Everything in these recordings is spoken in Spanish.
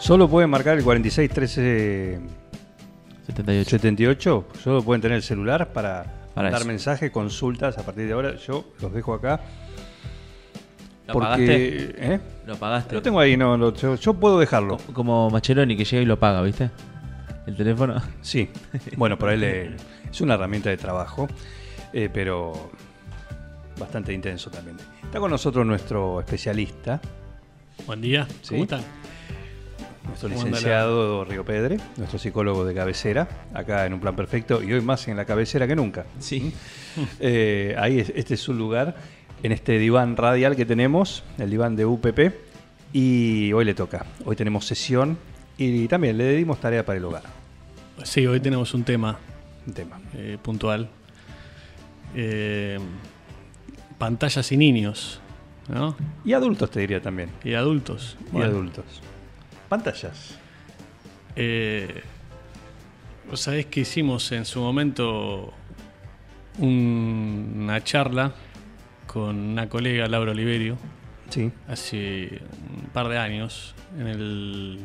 Solo pueden marcar el 46 13 78. 78. Solo pueden tener el celular para, Para dar mensajes, consultas. A partir de ahora, yo los dejo acá. ¿Lo porque, pagaste? ¿eh? Lo pagaste. Lo tengo ahí, no, lo- yo, yo puedo dejarlo. Co- Como Maccheroni que llega y lo paga, ¿viste? El teléfono. Sí, bueno, por ahí le- es una herramienta de trabajo, eh, pero bastante intenso también. Está con nosotros nuestro especialista, Buen día, Sí. ¿cómo están? Nuestro ¿Cómo anda licenciado Río Pedre, nuestro psicólogo de cabecera, acá en un plan perfecto y hoy más en la cabecera que nunca. Sí. Eh, ahí es- este es su lugar, en este diván radial que tenemos, el diván de UPP, y hoy le toca. Hoy tenemos sesión y también le dimos tarea para el hogar. Sí, hoy tenemos un tema Un tema. eh, puntual. Eh, pantallas y niños, ¿no? Y adultos te diría también. Y adultos. Y adultos. Pantallas. eh, Vos sabés que hicimos en su momento un- una charla con una colega, Laura Oliverio, Sí. hace un par de años, en el...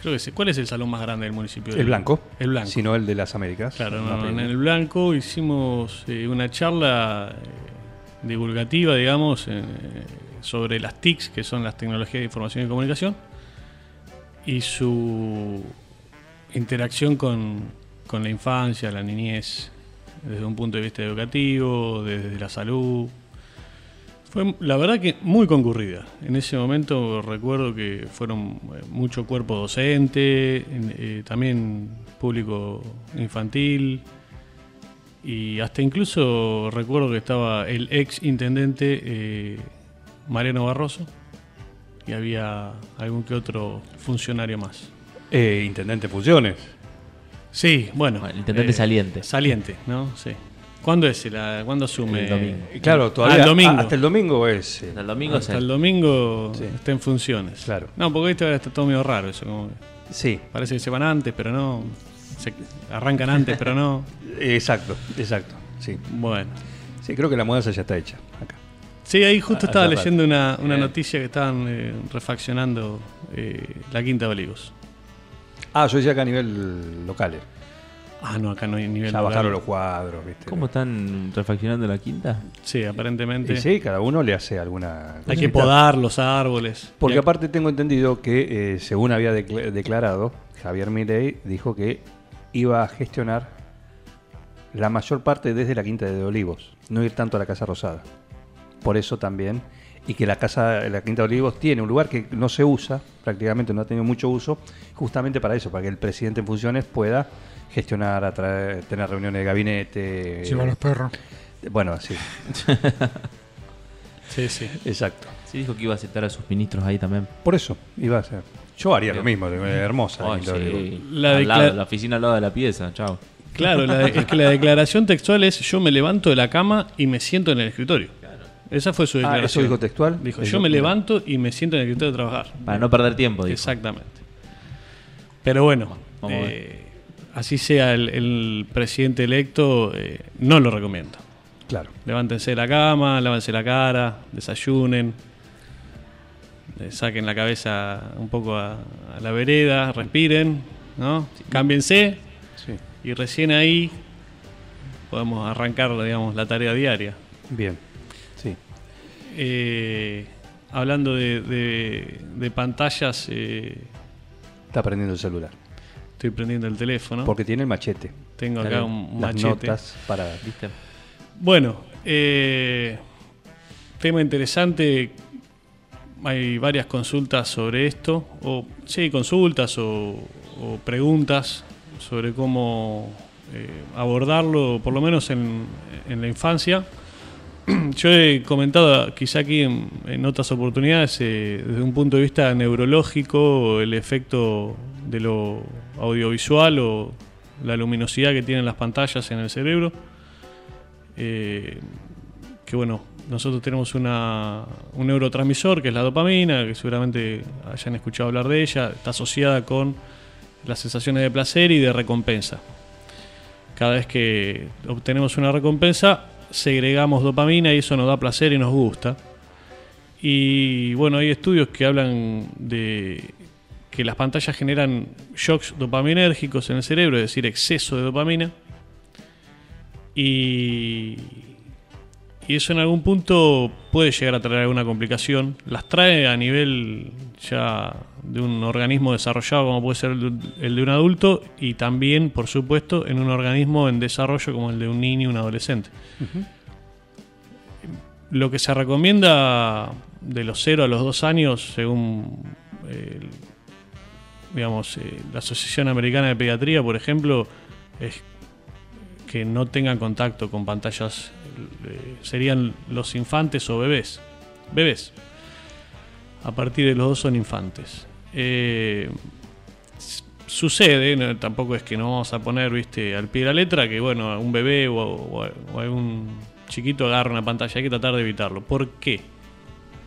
Creo que sí. ¿Cuál es el salón más grande del municipio? El blanco. El blanco. Sino el de las Américas. Claro, no, en el blanco hicimos eh, una charla eh, divulgativa, digamos, eh, sobre las TICs, que son las tecnologías de información y comunicación, y su interacción con, con la infancia, la niñez, desde un punto de vista educativo, desde la salud. Fue, la verdad que muy concurrida. En ese momento recuerdo que fueron eh, mucho cuerpo docente, en- eh, también público infantil, y hasta incluso recuerdo que estaba el ex intendente eh, Mariano Barroso, y había algún que otro funcionario más. Eh, intendente Funciones. Sí, bueno. Bueno, el intendente saliente. Saliente, ¿no? Sí. ¿Cuándo es? La, ¿Cuándo asume? El domingo. Eh, Claro, todavía. Ah, el domingo. Hasta el domingo es. eh, Hasta el domingo Hasta el domingo Sí. está en funciones. Claro. No, porque ahorita está todo medio raro eso. Como que Sí, parece que se van antes, pero no. Se arrancan antes, pero no. exacto, exacto. Sí. Bueno. Sí, creo que la mudanza ya está hecha. Sí, ahí justo Ah, estaba leyendo una, una noticia que estaban eh, refaccionando eh, la Quinta de Olivos. Ah, yo decía acá a nivel local. eh. Ah, no, acá no hay nivel. Ya bajaron los cuadros, ¿viste? ¿Cómo están refaccionando la quinta? Sí, aparentemente. Y sí, cada uno le hace alguna. Hay que cosita. podar los árboles. Porque Y- aparte tengo entendido que, eh, según había decla- declarado, Javier Milei dijo que iba a gestionar la mayor parte desde la Quinta de Olivos, no ir tanto a la Casa Rosada. Por eso también, y que la Casa, la Quinta de Olivos tiene un lugar que no se usa, prácticamente no ha tenido mucho uso, justamente para eso, para que el presidente en funciones pueda gestionar, atraer, tener reuniones de gabinete. Lleva a los perros. Bueno, sí, Sí, sí. exacto. Sí, dijo que iba a aceptar a sus ministros ahí también. Por eso iba a ser. Yo haría lo mismo, hermosa. la Ay, Quinta de Olivos. sí. La Al lado, la oficina al lado de la pieza, chao. Claro, la de- es que la declaración textual es yo me levanto de la cama y me siento en el escritorio. Esa fue su Ah, declaración. ¿eso dijo textual? Dijo, yo me levanto y me siento en el escritorio a trabajar. Para no perder tiempo, dijo. Exactamente. Pero bueno, eh, así sea el, el presidente electo, eh, no lo recomiendo. Claro. Levántense de la cama, lávense la cara, desayunen, eh, saquen la cabeza un poco a, a la vereda, respiren, ¿no? Cámbiense Sí. y recién ahí podemos arrancar, digamos, la tarea diaria. Bien. Eh, hablando de, de- de pantallas, eh, Está prendiendo el celular. estoy prendiendo el teléfono. Porque tiene el machete. Tengo acá un Las machete. notas para. ¿Viste? Bueno, eh, tema interesante. Hay varias consultas sobre esto, o sí, consultas o, o preguntas sobre cómo eh, abordarlo, por lo menos en, en la infancia. yo he comentado quizá aquí en, otras oportunidades eh, desde un punto de vista neurológico el efecto de lo audiovisual o la luminosidad que tienen las pantallas en el cerebro. Eh, que bueno, nosotros tenemos una, un neurotransmisor que es la dopamina, que seguramente hayan escuchado hablar de ella, está asociada con las sensaciones de placer y de recompensa. Cada vez que obtenemos una recompensa, segregamos dopamina y eso nos da placer y nos gusta. Y bueno, hay estudios que hablan de que las pantallas generan shocks dopaminérgicos en el cerebro, es decir, exceso de dopamina. Y, y eso en algún punto puede llegar a traer alguna complicación. Las trae a nivel ya de un organismo desarrollado como puede ser el de, un adulto y también, por supuesto, en un organismo en desarrollo como el de un niño y un adolescente. Lo que se recomienda de los 0 a los 2 años, según eh, digamos, eh, la Asociación Americana de Pediatría, por ejemplo, es que no tengan contacto con pantallas, eh, serían los infantes o bebés. Bebés. A partir de los dos son infantes. Eh, sucede, tampoco es que no vamos a poner, viste, al pie de la letra, que bueno, un bebé o, o- o algún chiquito agarra una pantalla, hay que tratar de evitarlo. ¿Por qué?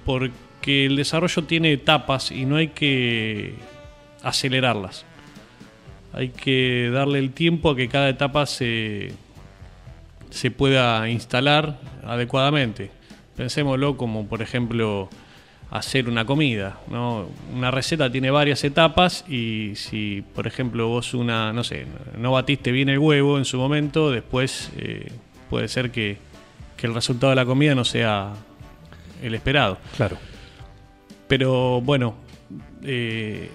Porque el desarrollo tiene etapas y no hay que acelerarlas. Hay que darle el tiempo a que cada etapa se, se pueda instalar adecuadamente. Pensémoslo como, por ejemplo, hacer una comida. ¿no? Una receta tiene varias etapas y si, por ejemplo, vos una, no sé, no batiste bien el huevo en su momento, después eh, puede ser que, que el resultado de la comida no sea el esperado. Claro. Pero bueno, eh,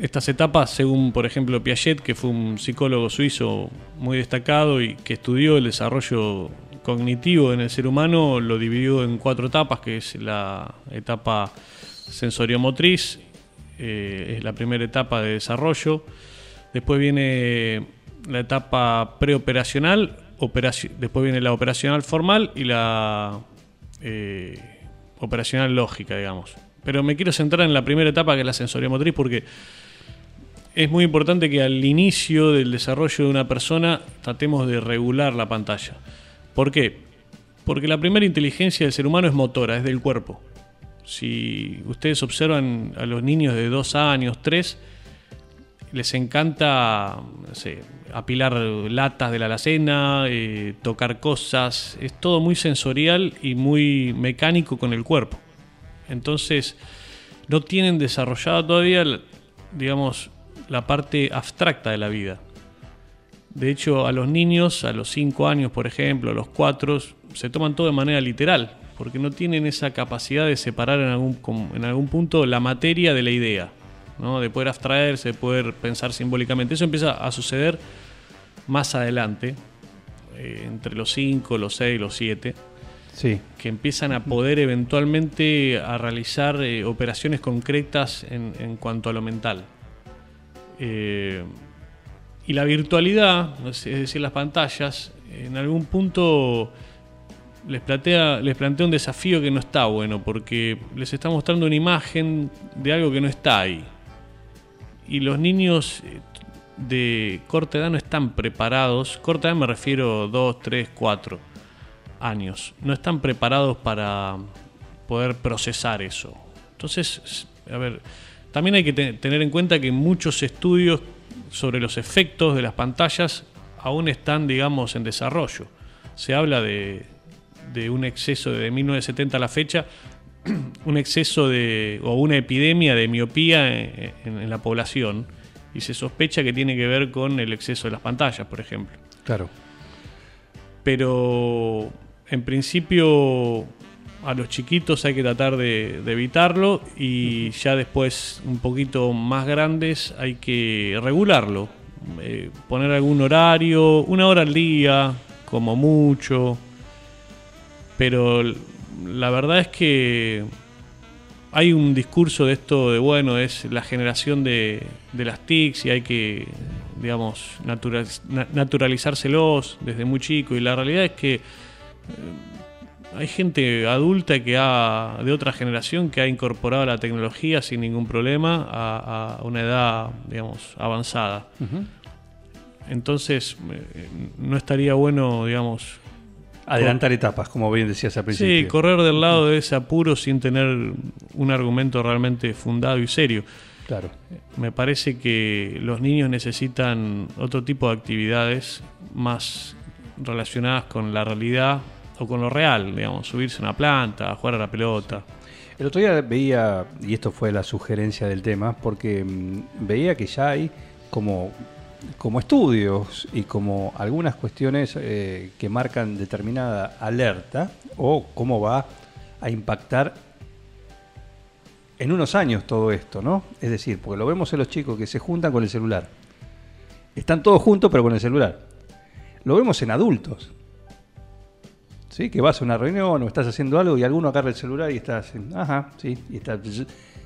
estas etapas, según por ejemplo Piaget, que fue un psicólogo suizo muy destacado y que estudió el desarrollo cognitivo en el ser humano, lo dividió en cuatro etapas, que es la etapa sensoriomotriz, eh, es la primera etapa de desarrollo. Después viene la etapa preoperacional, operaci- después viene la operacional formal y la eh, operacional lógica, digamos. Pero me quiero centrar en la primera etapa, que es la sensoriomotriz, porque es muy importante que al inicio del desarrollo de una persona tratemos de regular la pantalla. ¿Por qué? Porque la primera inteligencia del ser humano es motora, es del cuerpo. Si ustedes observan a los niños de 2 años, 3, les encanta apilar latas de la alacena, eh, tocar cosas, es todo muy sensorial y muy mecánico con el cuerpo. Entonces, no tienen desarrollada todavía, digamos, la parte abstracta de la vida. De hecho, a los niños, a los 5 años, por ejemplo, a los 4, se toman todo de manera literal, porque no tienen esa capacidad de separar en algún, en algún punto la materia de la idea, ¿no? de poder abstraerse, de poder pensar simbólicamente. Eso empieza a suceder más adelante, eh, entre los 5, los 6, los 7 Sí. que empiezan a poder eventualmente a realizar eh, operaciones concretas en, en cuanto a lo mental. Eh, y la virtualidad, es decir, las pantallas, en algún punto les plantea, les plantea un desafío que no está bueno, porque les está mostrando una imagen de algo que no está ahí. Y los niños eh, de corta edad no están preparados, corta edad me refiero 2, 3, 4 años, no están preparados para poder procesar eso. Entonces, a ver, también hay que te- tener en cuenta que muchos estudios sobre los efectos de las pantallas aún están, digamos, en desarrollo. Se habla de, de un exceso de 1970 a la fecha, un exceso de, o una epidemia de miopía en, en- en la población y se sospecha que tiene que ver con el exceso de las pantallas, por ejemplo Claro. pero en principio a los chiquitos hay que tratar de, de evitarlo y ya después un poquito más grandes hay que regularlo, Eh, poner algún horario, una hora al día, como mucho, pero la verdad es que hay un discurso de esto de, bueno, es la generación de, de las TICs y hay que, digamos, natural- na- naturalizárselos desde muy chico. Y la realidad es que eh, hay gente adulta que ha, de otra generación que ha incorporado la tecnología sin ningún problema a, a una edad, digamos, avanzada. Entonces, eh, no estaría bueno, digamos, Adelantar etapas, como bien decías al principio. sí, correr del lado de ese apuro sin tener un argumento realmente fundado y serio. Claro. Me parece que los niños necesitan otro tipo de actividades más relacionadas con la realidad o con lo real, digamos, subirse a una planta, jugar a la pelota. El otro día veía, y esto fue la sugerencia del tema, porque mm, veía que ya hay como, como estudios y como algunas cuestiones eh, que marcan determinada alerta o cómo va a impactar en unos años todo esto, ¿no? Es decir, porque lo vemos en los chicos que se juntan con el celular. Están todos juntos pero con el celular. Lo vemos en adultos. ¿Sí? Que vas a una reunión o estás haciendo algo y alguno agarra el celular y estás, ajá, sí, y está,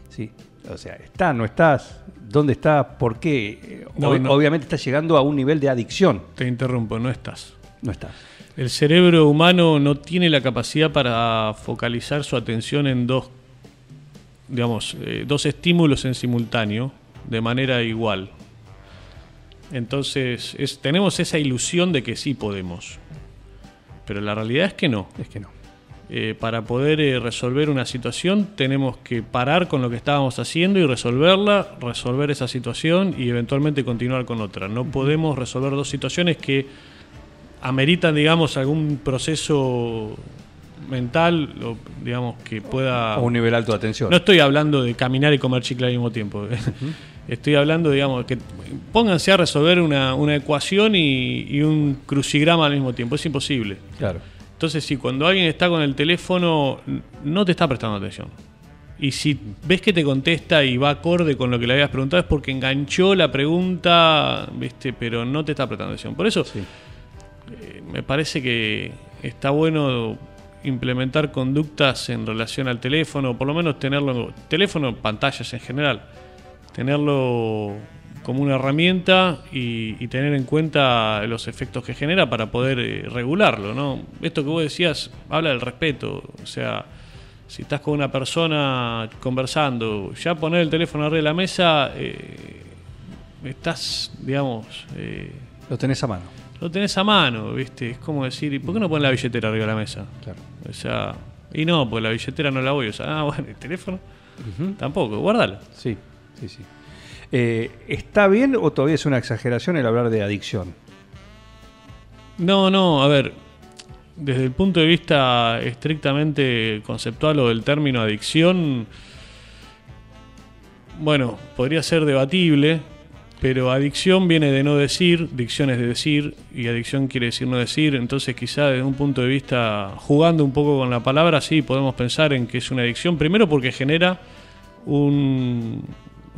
sí. O sea, está, no estás, dónde está, por qué. Eh, No, ob- no. Obviamente estás llegando a un nivel de adicción. Te interrumpo, no estás. No estás. El cerebro humano no tiene la capacidad para focalizar su atención en dos, digamos, eh, dos estímulos en simultáneo de manera igual. Entonces, es- tenemos esa ilusión de que sí podemos. Pero la realidad es que no. Es que no. Eh, para poder eh, resolver una situación tenemos que parar con lo que estábamos haciendo y resolverla, resolver esa situación y eventualmente continuar con otra. No podemos resolver dos situaciones que ameritan, digamos, algún proceso mental, o, digamos, que pueda... A un nivel alto de atención. No estoy hablando de caminar y comer chicle al mismo tiempo. Estoy hablando, digamos, que pónganse a resolver una, una ecuación y, y un crucigrama al mismo tiempo. Es imposible. Claro. Entonces, si cuando alguien está con el teléfono, no te está prestando atención. Y si ves que te contesta y va acorde con lo que le habías preguntado, es porque enganchó la pregunta, ¿viste? pero no te está prestando atención. Por eso, Sí. eh, me parece que está bueno implementar conductas en relación al teléfono, por lo menos tenerlo, teléfono, pantallas en general, tenerlo como una herramienta y, y tener en cuenta los efectos que genera para poder eh, regularlo, ¿no? Esto que vos decías habla del respeto, o sea, si estás con una persona conversando, ya poner el teléfono arriba de la mesa, eh, estás, digamos, eh, Lo tenés a mano. lo tenés a mano, ¿viste? Es como decir, ¿y por qué no pones la billetera arriba de la mesa? Claro. O sea, y no, pues la billetera no la voy a usar. Ah, bueno, el teléfono tampoco, guárdalo. Sí, sí, sí. Eh, ¿Está bien o todavía es una exageración el hablar de adicción? No, no, a ver, desde el punto de vista estrictamente conceptual o del término adicción, bueno, podría ser debatible, pero adicción viene de no decir, dicción es de decir, y adicción quiere decir no decir, entonces quizá desde un punto de vista, jugando un poco con la palabra, sí, podemos pensar en que es una adicción, primero porque genera un,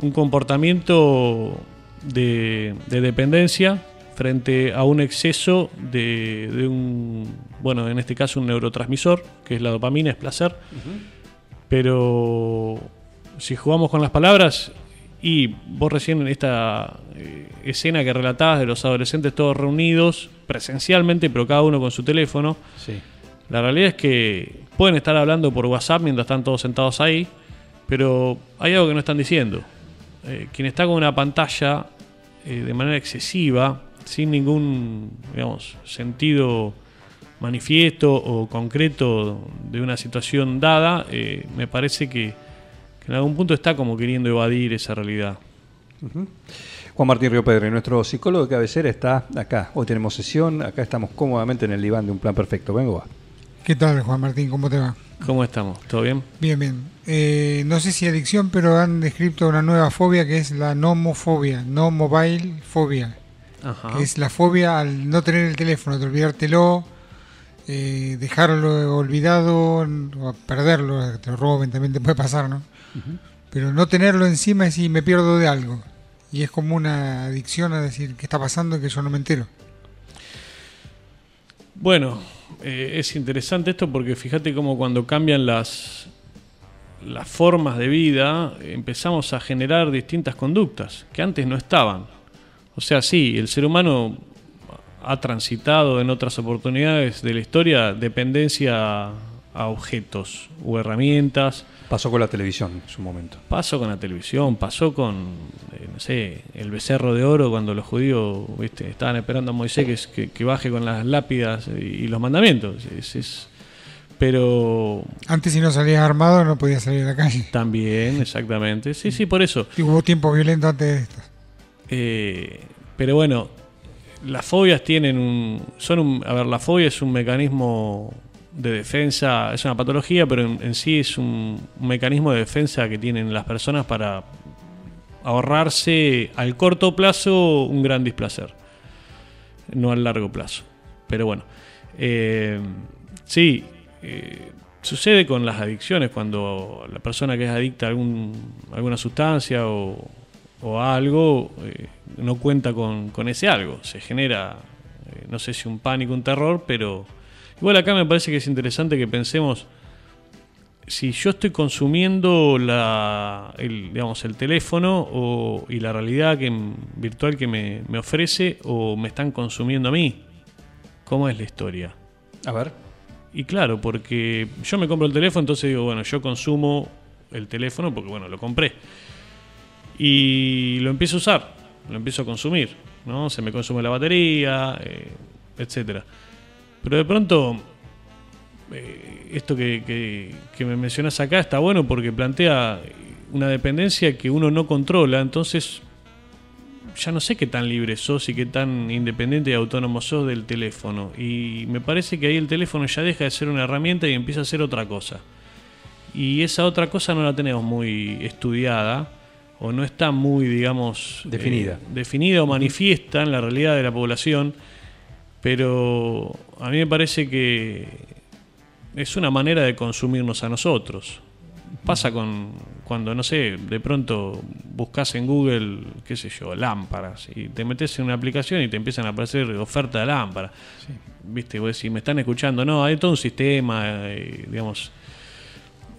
un comportamiento de, de dependencia frente a un exceso de, de un, bueno, en este caso un neurotransmisor, que es la dopamina, es placer, pero si jugamos con las palabras y vos recién en esta eh, escena que relatabas de los adolescentes todos reunidos presencialmente, pero cada uno con su teléfono, Sí. la realidad es que pueden estar hablando por WhatsApp mientras están todos sentados ahí, pero hay algo que no están diciendo. Eh, quien está con una pantalla eh, de manera excesiva, sin ningún digamos, sentido manifiesto o concreto de una situación dada, eh, me parece que, que en algún punto está como queriendo evadir esa realidad. Juan Martín Río Pedro, nuestro psicólogo de cabecera, está acá. Hoy tenemos sesión, acá estamos cómodamente en el diván de un plan perfecto. Vengo, va. ¿Qué tal, Juan Martín? ¿Cómo te va? ¿Cómo estamos? ¿Todo bien? Bien, bien. Eh, no sé si adicción, pero han descrito una nueva fobia que es la nomofobia, no mobile fobia, Ajá. que es la fobia al no tener el teléfono, de olvidártelo, eh, dejarlo olvidado o perderlo, que te lo roben, también te puede pasar, ¿no? Pero no tenerlo encima es si me pierdo de algo. Y es como una adicción a decir qué está pasando y que yo no me entero. Bueno, eh, es interesante esto porque fíjate cómo cuando cambian las, las formas de vida empezamos a generar distintas conductas que antes no estaban. O sea, sí, el ser humano ha transitado en otras oportunidades de la historia dependencia a objetos u herramientas. Pasó con la televisión en su momento. Pasó con la televisión, pasó con, eh, no sé, el becerro de oro cuando los judíos ¿viste? estaban esperando a Moisés que, que- que baje con las lápidas y, y los mandamientos. Es- es- pero Antes si no salías armado no podías salir a la calle. también, exactamente. Sí, sí, por eso. Y hubo tiempos violentos antes de esto. Eh, pero bueno, las fobias tienen un. Son un. A ver, la fobia es un mecanismo de defensa, es una patología, pero en, sí es un, mecanismo de defensa que tienen las personas para ahorrarse al corto plazo un gran displacer, no al largo plazo. Pero bueno, eh, sí, eh, sucede con las adicciones cuando la persona que es adicta a algún, alguna sustancia o, o a algo eh, no cuenta con, con ese algo. Se genera, no sé si un pánico, un terror, pero igual acá me parece que es interesante que pensemos si yo estoy consumiendo la, el, digamos, el teléfono o, y la realidad que, virtual que me, me ofrece o me están consumiendo a mí. ¿Cómo es la historia? A ver. Y claro, porque yo me compro el teléfono, entonces digo, bueno, yo consumo el teléfono porque, bueno, lo compré. Y lo empiezo a usar, lo empiezo a consumir, ¿no? Se me consume la batería, eh, etcétera. Pero de pronto, eh, esto que, que- que me mencionas acá está bueno porque plantea una dependencia que uno no controla, entonces ya no sé qué tan libre sos y qué tan independiente y autónomo sos del teléfono. Y me parece que ahí el teléfono ya deja de ser una herramienta y empieza a ser otra cosa. Y esa otra cosa no la tenemos muy estudiada o no está muy, digamos, Definida. eh, definida o manifiesta en la realidad de la población. Pero a mí me parece que es una manera de consumirnos a nosotros. Pasa con cuando, no sé, de pronto buscas en Google, qué sé yo, lámparas, y te metes en una aplicación y te empiezan a aparecer oferta de lámparas. Viste, vos decís, me están escuchando. No, hay todo un sistema, eh, digamos,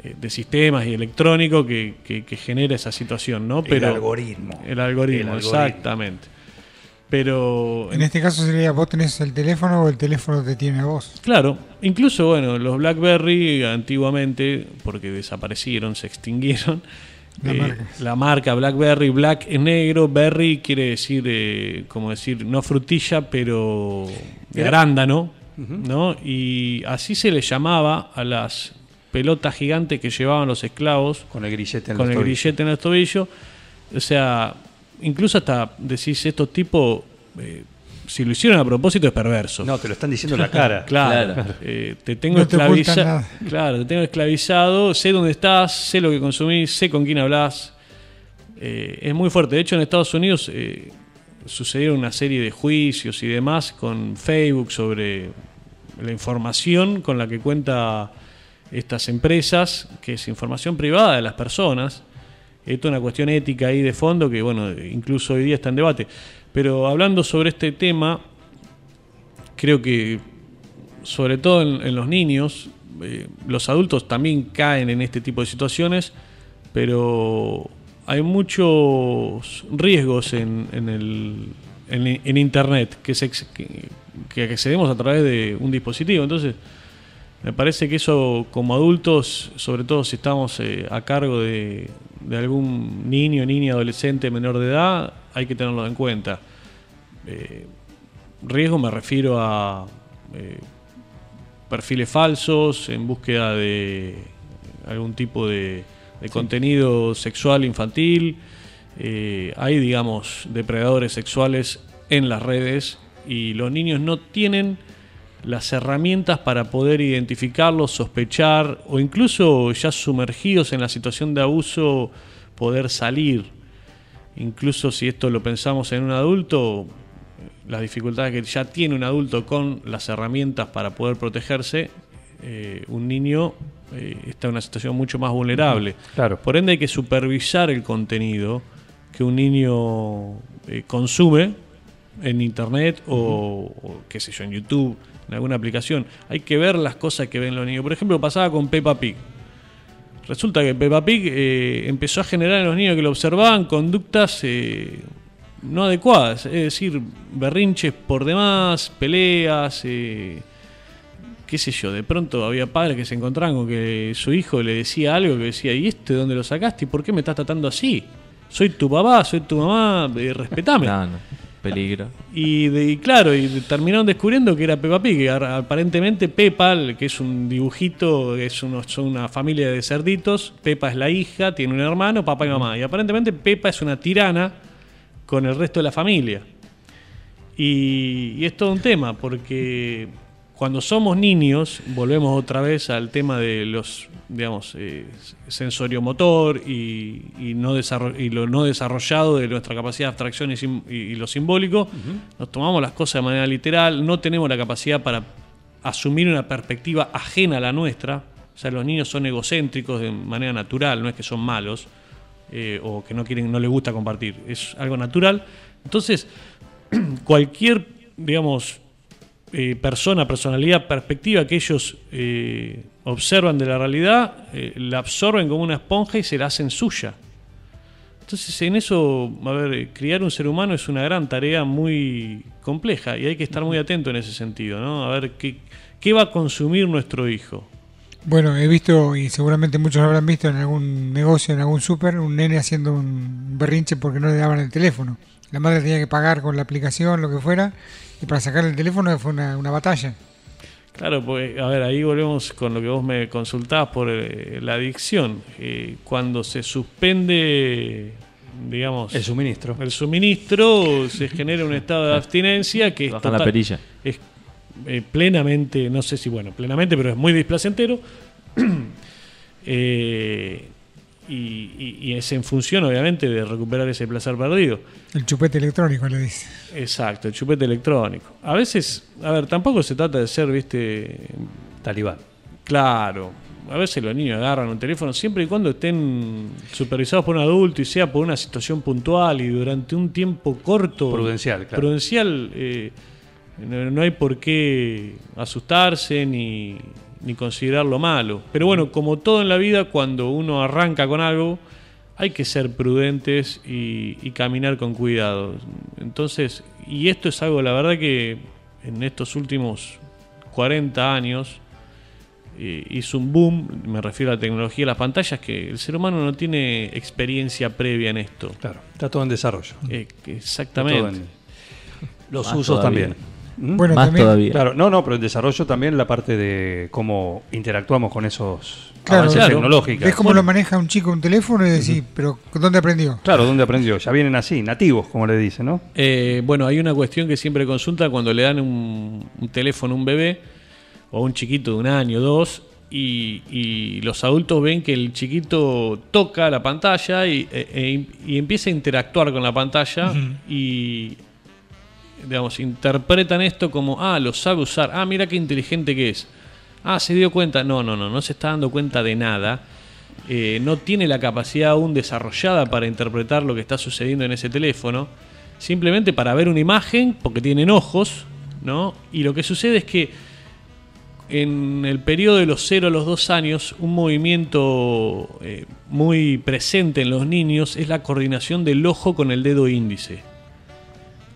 eh, de sistemas y electrónico que, que- que genera esa situación, ¿no? El algoritmo. El algoritmo, El algoritmo. exactamente. Pero En este caso sería vos tenés el teléfono o el teléfono te tiene a vos. Claro, incluso bueno, los BlackBerry antiguamente, porque desaparecieron, se extinguieron. La eh, marca. la marca BlackBerry, Black es negro, Berry quiere decir, eh, como decir, no frutilla, pero de arándano, ¿no? Y así se le llamaba a las pelotas gigantes que llevaban los esclavos Con el grillete en con los el tobillos. grillete en el tobillo. O sea, incluso hasta decís, estos tipos, eh, si lo hicieron a propósito, es perverso. No, te lo están diciendo en la cara. Claro, Claro. eh, te tengo No esclavizado. Claro, te tengo esclavizado, sé dónde estás, sé lo que consumís, sé con quién hablas. Eh, es muy fuerte. De hecho, en Estados Unidos eh, sucedieron una serie de juicios y demás con Facebook sobre la información con la que cuenta estas empresas, que es información privada de las personas. Esto es una cuestión ética ahí de fondo que, bueno, incluso hoy día está en debate. Pero hablando sobre este tema, creo que sobre todo en, los niños, eh, los adultos también caen en este tipo de situaciones, pero hay muchos riesgos en, en el, en, Internet que, se, que, que accedemos a través de un dispositivo. Entonces, me parece que eso como adultos, sobre todo si estamos eh, a cargo de, de algún niño, niña, adolescente menor de edad, hay que tenerlo en cuenta. Eh, riesgo me refiero a eh, perfiles falsos en búsqueda de algún tipo de, de contenido sexual infantil. Hay, digamos, depredadores sexuales en las redes y los niños no tienen las herramientas para poder identificarlos, sospechar o incluso ya sumergidos en la situación de abuso poder salir. Incluso si esto lo pensamos en un adulto, las dificultades que ya tiene un adulto con las herramientas para poder protegerse, eh, un niño eh, está en una situación mucho más vulnerable. Claro. Por ende hay que supervisar el contenido que un niño eh, consume en internet o, o, qué sé yo, en YouTube, en alguna aplicación. Hay que ver las cosas que ven los niños. Por ejemplo, pasaba con Peppa Pig. Resulta que Peppa Pig eh, empezó a generar en los niños que lo observaban conductas eh, no adecuadas, es decir, berrinches por demás, peleas, eh, qué sé yo, de pronto había padres que se encontraban con que su hijo le decía algo que decía, ¿y este de dónde lo sacaste? ¿Y por qué me estás tratando así? Soy tu papá, soy tu mamá, eh, respetame. No. Peligro. Y, de- y claro, y terminaron descubriendo que era Peppa Pig, que ar- aparentemente Peppa, que es un dibujito, es uno- son una familia de cerditos, Peppa es la hija, tiene un hermano, papá y mamá, y aparentemente Peppa es una tirana con el resto de la familia. Y, y es todo un tema, porque cuando somos niños, volvemos otra vez al tema de los, digamos, eh, sensoriomotor y, y, no y lo no desarrollado de nuestra capacidad de abstracción y, sim- y- y lo simbólico, nos tomamos las cosas de manera literal, no tenemos la capacidad para asumir una perspectiva ajena a la nuestra. O sea, los niños son egocéntricos de manera natural, no es que son malos eh, o que no quieren, no les gusta compartir, es algo natural. Entonces, cualquier, digamos, eh, persona, personalidad, perspectiva que ellos eh, observan de la realidad, eh, la absorben como una esponja y se la hacen suya. Entonces, en eso, a ver, eh, criar un ser humano es una gran tarea muy compleja y hay que estar muy atento en ese sentido, ¿no? A ver qué, qué va a consumir nuestro hijo. Bueno, he visto, y seguramente muchos habrán visto en algún negocio, en algún súper, un nene haciendo un berrinche porque no le daban el teléfono. La madre tenía que pagar con la aplicación, lo que fuera, y para sacar el teléfono fue una, una batalla. Claro, pues, a ver, ahí volvemos con lo que vos me consultabas por eh, la adicción. Eh, cuando se suspende, digamos, El suministro. el suministro, se genera un estado de abstinencia que es, Bajan la perilla. es eh, plenamente, no sé si bueno, plenamente, pero es muy displacentero. Eh, y, y- y es en función, obviamente, de recuperar ese placer perdido. El chupete electrónico le dice. Exacto, el chupete electrónico. A veces, a ver, tampoco se trata de ser, viste, Talibán. Claro. A veces los niños agarran un teléfono siempre y cuando estén supervisados por un adulto y sea por una situación puntual y durante un tiempo corto. Prudencial, claro. Prudencial, eh, no, no hay por qué asustarse ni, ni considerarlo malo. Pero bueno, como todo en la vida, cuando uno arranca con algo, hay que ser prudentes y, y caminar con cuidado. Entonces, y esto es algo, la verdad que en estos últimos 40 años eh, hizo un boom, me refiero a la tecnología las pantallas, que el ser humano no tiene experiencia previa en esto. Claro, está todo en desarrollo. Eh, exactamente. todo en- Los Más usos todavía. también. ¿Mm? Bueno, Más también, todavía. Claro, no, no, pero el desarrollo también la parte de cómo interactuamos con esos Claro, avances claro. tecnológicos. ves cómo lo maneja un chico un teléfono y decís, pero ¿dónde aprendió? Claro, ¿dónde aprendió? Ya vienen así, nativos, como le dicen, ¿no? Eh, bueno, hay una cuestión que siempre consulta cuando le dan un, un teléfono a un bebé o a un chiquito de un año, dos, y, y los adultos ven que el chiquito toca la pantalla y, e- e- y empieza a interactuar con la pantalla y, digamos, interpretan esto como, ah, lo sabe usar, ah, mira qué inteligente que es. Ah, se dio cuenta. No, no, no, no se está dando cuenta de nada. Eh, no tiene la capacidad aún desarrollada para interpretar lo que está sucediendo en ese teléfono. Simplemente para ver una imagen, porque tienen ojos, ¿no? Y lo que sucede es que en el periodo de los 0 a los 2 años, un movimiento eh, muy presente en los niños es la coordinación del ojo con el dedo índice.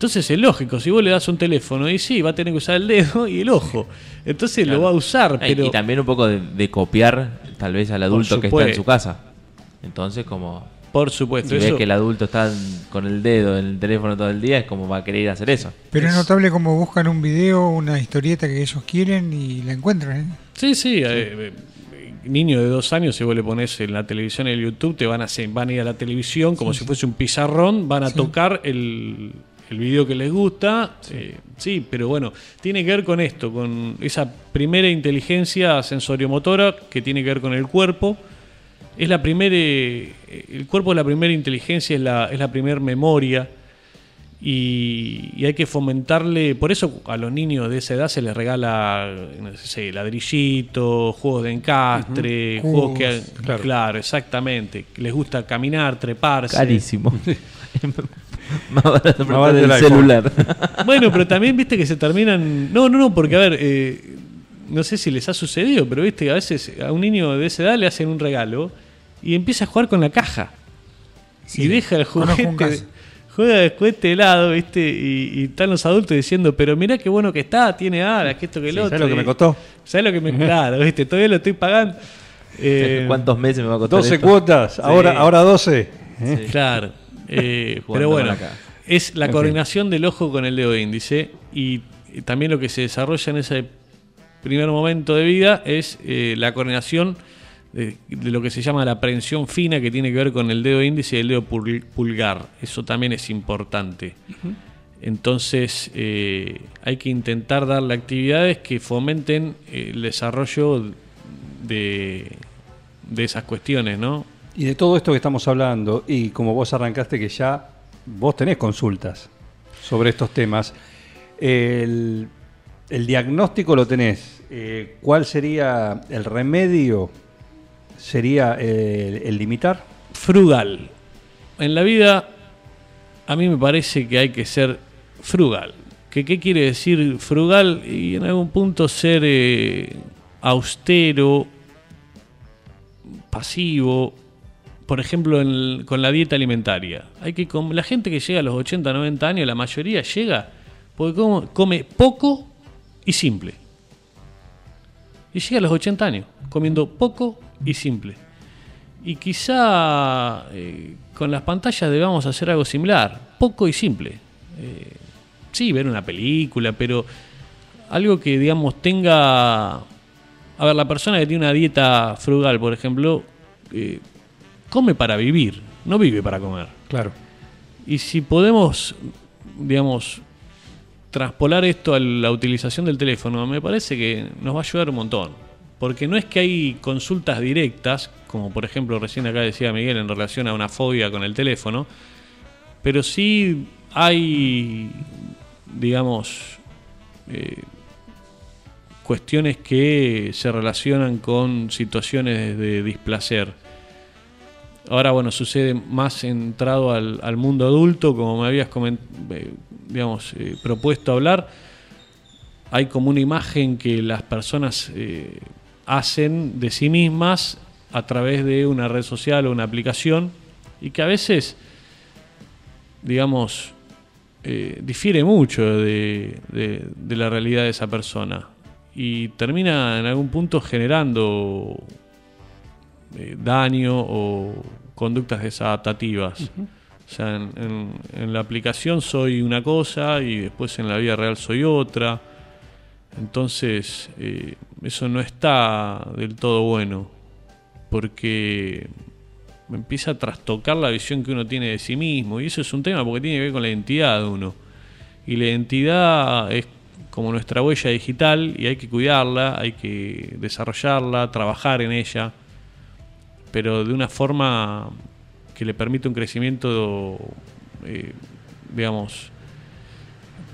Entonces es lógico, si vos le das un teléfono, y sí, va a tener que usar el dedo y el ojo. Entonces lo va a usar, pero... Y también un poco de, de copiar tal vez al adulto que está en su casa. Entonces, como Por supuesto, si ves eso- que el adulto está con el dedo en el teléfono todo el día, es como va a querer hacer eso. Pero es Es- notable cómo buscan un video, una historieta que ellos quieren y la encuentran. ¿eh? Sí, sí. eh, eh, niño de dos años, si vos le pones en la televisión, en el YouTube, te van a, van a ir a la televisión como si fuese un pizarrón, van a tocar el, el video que les gusta. eh, sí, pero bueno, tiene que ver con esto, con esa primera inteligencia sensoriomotora que tiene que ver con el cuerpo. Es la primera, eh, el cuerpo es la primera inteligencia, es la, es la primera memoria. Y, y hay que fomentarle, por eso a los niños de esa edad se les regala, no sé, ladrillitos, juegos de encastre, juegos que... Claro. claro. exactamente. Les gusta caminar, treparse. Carísimo. Más barato Más barato el celular. Bueno, pero también viste que se terminan... No, no, no, porque a ver, eh, no sé si les ha sucedido, pero viste que a veces a un niño de esa edad le hacen un regalo y empieza a jugar con la caja. y deja el juguete, juega después este helado, ¿viste? Y, y están los adultos diciendo, pero mirá qué bueno que está, tiene alas, que esto que el Sí, otro. ¿sabes lo que me costó? ¿Sabes lo que me Claro, ¿viste? Todavía lo estoy pagando. Eh, ¿Cuántos meses me va a costar 12 esto? cuotas, ahora, ahora 12. ¿eh? Claro. Eh, pero bueno, es la En coordinación del ojo con el dedo índice y, también lo que se desarrolla en ese primer momento de vida es eh, la coordinación de, de lo que se llama la aprehensión fina que tiene que ver con el dedo índice y el dedo pul- pulgar. Eso también es importante. Entonces eh, hay que intentar darle actividades que fomenten el desarrollo de, de esas cuestiones, ¿no? Y de todo esto que estamos hablando, y como vos arrancaste que ya vos tenés consultas sobre estos temas, el, el diagnóstico lo tenés. Eh, ¿Cuál sería el remedio? ¿Sería el, el limitar? frugal. En la vida, a mí me parece que hay que ser frugal. ¿Qué, qué quiere decir frugal? Y en algún punto ser eh, austero, pasivo. Por ejemplo, en- con la dieta alimentaria. Hay que la gente que llega a los 80, 90 años, la mayoría llega porque come poco y simple. Y llega a los 80 años comiendo poco y simple. Y quizá eh, con las pantallas debamos hacer algo similar, poco y simple. Eh, sí, ver una película, pero algo que, digamos, tenga... A ver, la persona que tiene una dieta frugal, por ejemplo, eh, come para vivir, no vive para comer. Claro. Y si podemos, digamos, traspolar esto a la utilización del teléfono, me parece que nos va a ayudar un montón. Porque no es que hay consultas directas, como por ejemplo recién acá decía Miguel en relación a una fobia con el teléfono, pero sí hay, digamos, eh, cuestiones que se relacionan con situaciones de displacer. Ahora, bueno, sucede más entrado al, mundo adulto, como me habías eh, eh, propuesto hablar. Hay como una imagen que las personas eh, hacen de sí mismas a través de una red social o una aplicación y que a veces, digamos, difiere mucho de la realidad de esa persona y termina en algún punto generando eh, daño o conductas desadaptativas. O sea, en, en- en la aplicación soy una cosa y después en la vida real soy otra. Entonces, eh, eso no está del todo bueno, porque empieza a trastocar la visión que uno tiene de sí mismo, y eso es un tema porque tiene que ver con la identidad de uno. Y la identidad es como nuestra huella digital y hay que cuidarla, hay que desarrollarla, trabajar en ella, pero de una forma que le permita un crecimiento, eh, digamos,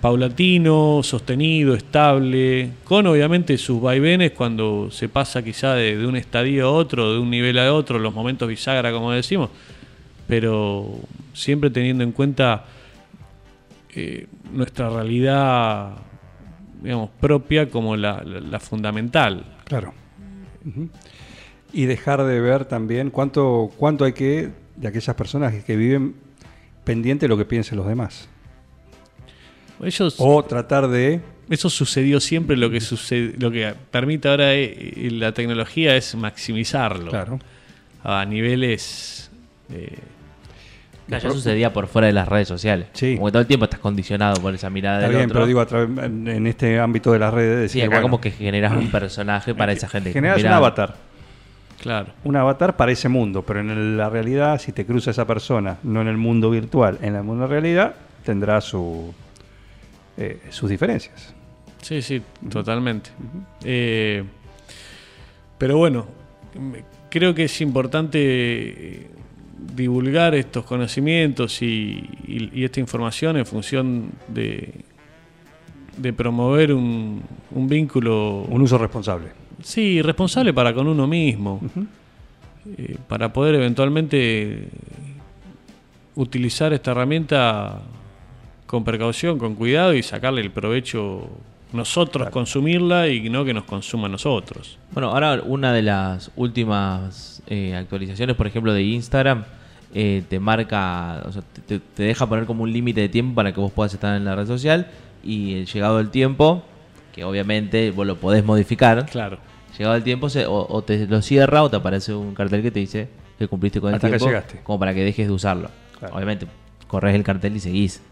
paulatino, sostenido, estable, con obviamente sus vaivenes cuando se pasa quizá de, de un estadio a otro, de un nivel a otro, los momentos bisagra como decimos, pero siempre teniendo en cuenta eh, nuestra realidad, digamos, propia como la, la- la fundamental. Claro. Ujú. Y dejar de ver también cuánto, cuánto hay que, de aquellas personas que viven pendiente de lo que piensen los demás. Ellos, O tratar de... eso sucedió siempre, lo que sucede, lo que permite ahora eh, la tecnología es maximizarlo Claro. a niveles eh, ya sucedía por fuera de las redes sociales. Sí. Como que todo el tiempo estás condicionado por esa mirada Está del bien, otro. pero digo, a través- en este ámbito de las redes... sí, decir, acá bueno, como que generas un personaje para esa gente. Generas un avatar. Claro. Un avatar para ese mundo, pero en la realidad, si te cruza esa persona, no en el mundo virtual, en el mundo de realidad, tendrá su, eh, sus diferencias. Sí, sí, totalmente. Eh, pero bueno, creo que es importante eh, divulgar estos conocimientos y, y- y esta información en función de, de promover un, un vínculo, Un uso responsable. Sí, responsable para con uno mismo, eh, para poder eventualmente utilizar esta herramienta con precaución, con cuidado y sacarle el provecho nosotros consumirla y no que nos consuma a nosotros. Bueno, ahora una de las últimas eh, actualizaciones, por ejemplo, de Instagram, eh, te marca, o sea, te, te deja poner como un límite de tiempo para que vos puedas estar en la red social y el llegado el tiempo, que obviamente vos lo podés modificar, Claro. Llegado el tiempo se- o, o te lo cierra o te aparece un cartel que te dice que cumpliste con el Hasta que tiempo llegaste. como para que dejes de usarlo. Claro. Obviamente corres el cartel y seguís.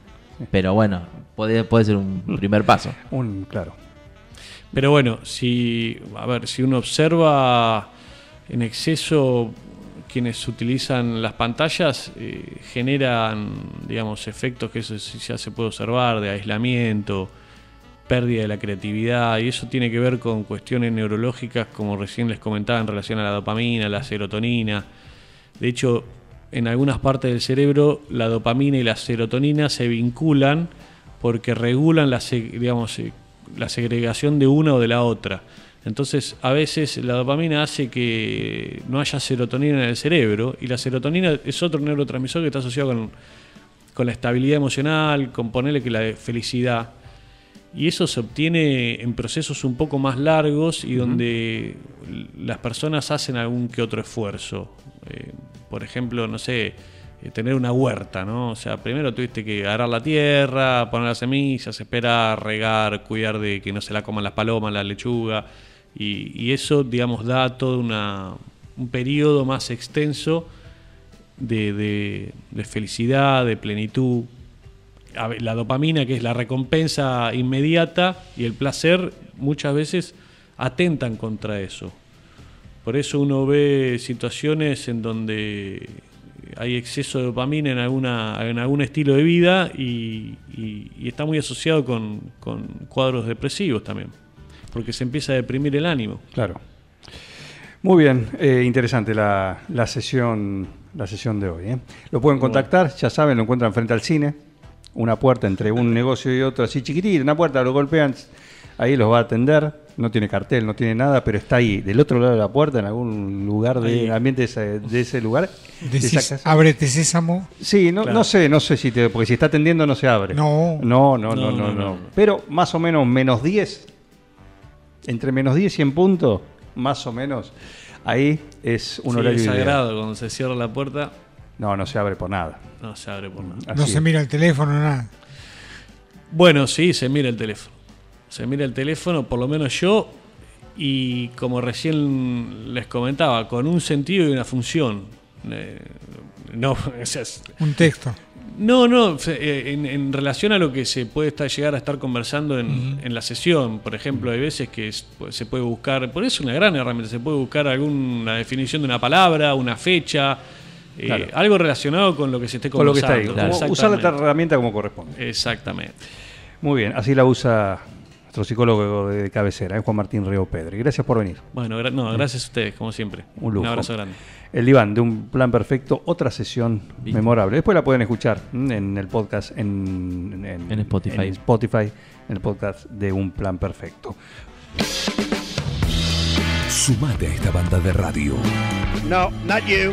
Pero bueno, puede, puede ser un primer paso. Un, claro. Pero bueno, si, a ver, si uno observa en exceso quienes utilizan las pantallas, eh, generan, digamos, efectos que eso ya se puede observar, de aislamiento, pérdida de la creatividad, y eso tiene que ver con cuestiones neurológicas, como recién les comentaba, en relación a la dopamina, la serotonina. De hecho, en algunas partes del cerebro, la dopamina y la serotonina se vinculan porque regulan la, digamos, eh, la segregación de una o de la otra. Entonces, a veces la dopamina hace que no haya serotonina en el cerebro y la serotonina es otro neurotransmisor que está asociado con, con la estabilidad emocional, con ponerle que la felicidad. Y eso se obtiene en procesos un poco más largos y donde las personas hacen algún que otro esfuerzo. Eh, por ejemplo, no sé, eh, tener una huerta, ¿no? O sea, primero tuviste que arar la tierra, poner las semillas, esperar, regar, cuidar de que no se la coman las palomas, la lechuga. Y, y eso, digamos, da todo una, un periodo más extenso de, de- de felicidad, de plenitud. La dopamina, que es la recompensa inmediata, y el placer, muchas veces atentan contra eso. Por eso uno ve situaciones en donde hay exceso de dopamina en, alguna, en algún estilo de vida y, y- y está muy asociado con, con cuadros depresivos también, porque se empieza a deprimir el ánimo. Claro. Muy bien, eh, interesante la, la sesión la sesión de hoy. ¿eh? Lo pueden contactar, ya saben, lo encuentran frente al cine, una puerta entre un negocio y otro, así chiquitita, una puerta, lo golpean, ahí los va a atender, no tiene cartel, no tiene nada, pero está ahí, del otro lado de la puerta, en algún lugar Ahí. del ambiente de ese, de ese lugar. de esa Decís, casa. ábrete sésamo. Sí, no, Claro. no sé, no sé si te, porque si está atendiendo no se abre. No. No, no, no, No, no, no, no. no. Pero más o menos menos 10, entre menos 10 y en punto, más o menos, ahí es un Sí, horario es ideal. sagrado, cuando se cierra la puerta, No, no se abre por nada. No se abre por nada. Así no es. se mira el teléfono, nada. Bueno, sí, se mira el teléfono. Se mira el teléfono, por lo menos yo, y como recién les comentaba, con un sentido y una función. Eh, no, o sea, es- Un texto. no, no, eh, en, en relación a lo que se puede estar, llegar a estar conversando en, en la sesión, por ejemplo, hay veces que es- pues, se puede buscar, por eso es una gran herramienta, se puede buscar alguna definición de una palabra, una fecha, eh, Claro. algo relacionado con lo que se esté Con lo que está ahí. conversando. Como usar la herramienta como corresponde. Exactamente. Muy bien, así la usa nuestro psicólogo de cabecera, ¿eh? Juan Martín Río Pedro. Y gracias por venir. Bueno, gra- no, gracias a ustedes, como siempre. Un lujo. abrazo grande. El diván de un plan perfecto, otra sesión memorable. Después la pueden escuchar en el podcast en, En Spotify. en Spotify, en el podcast de un plan perfecto. Sumate a esta banda de radio. No, not you.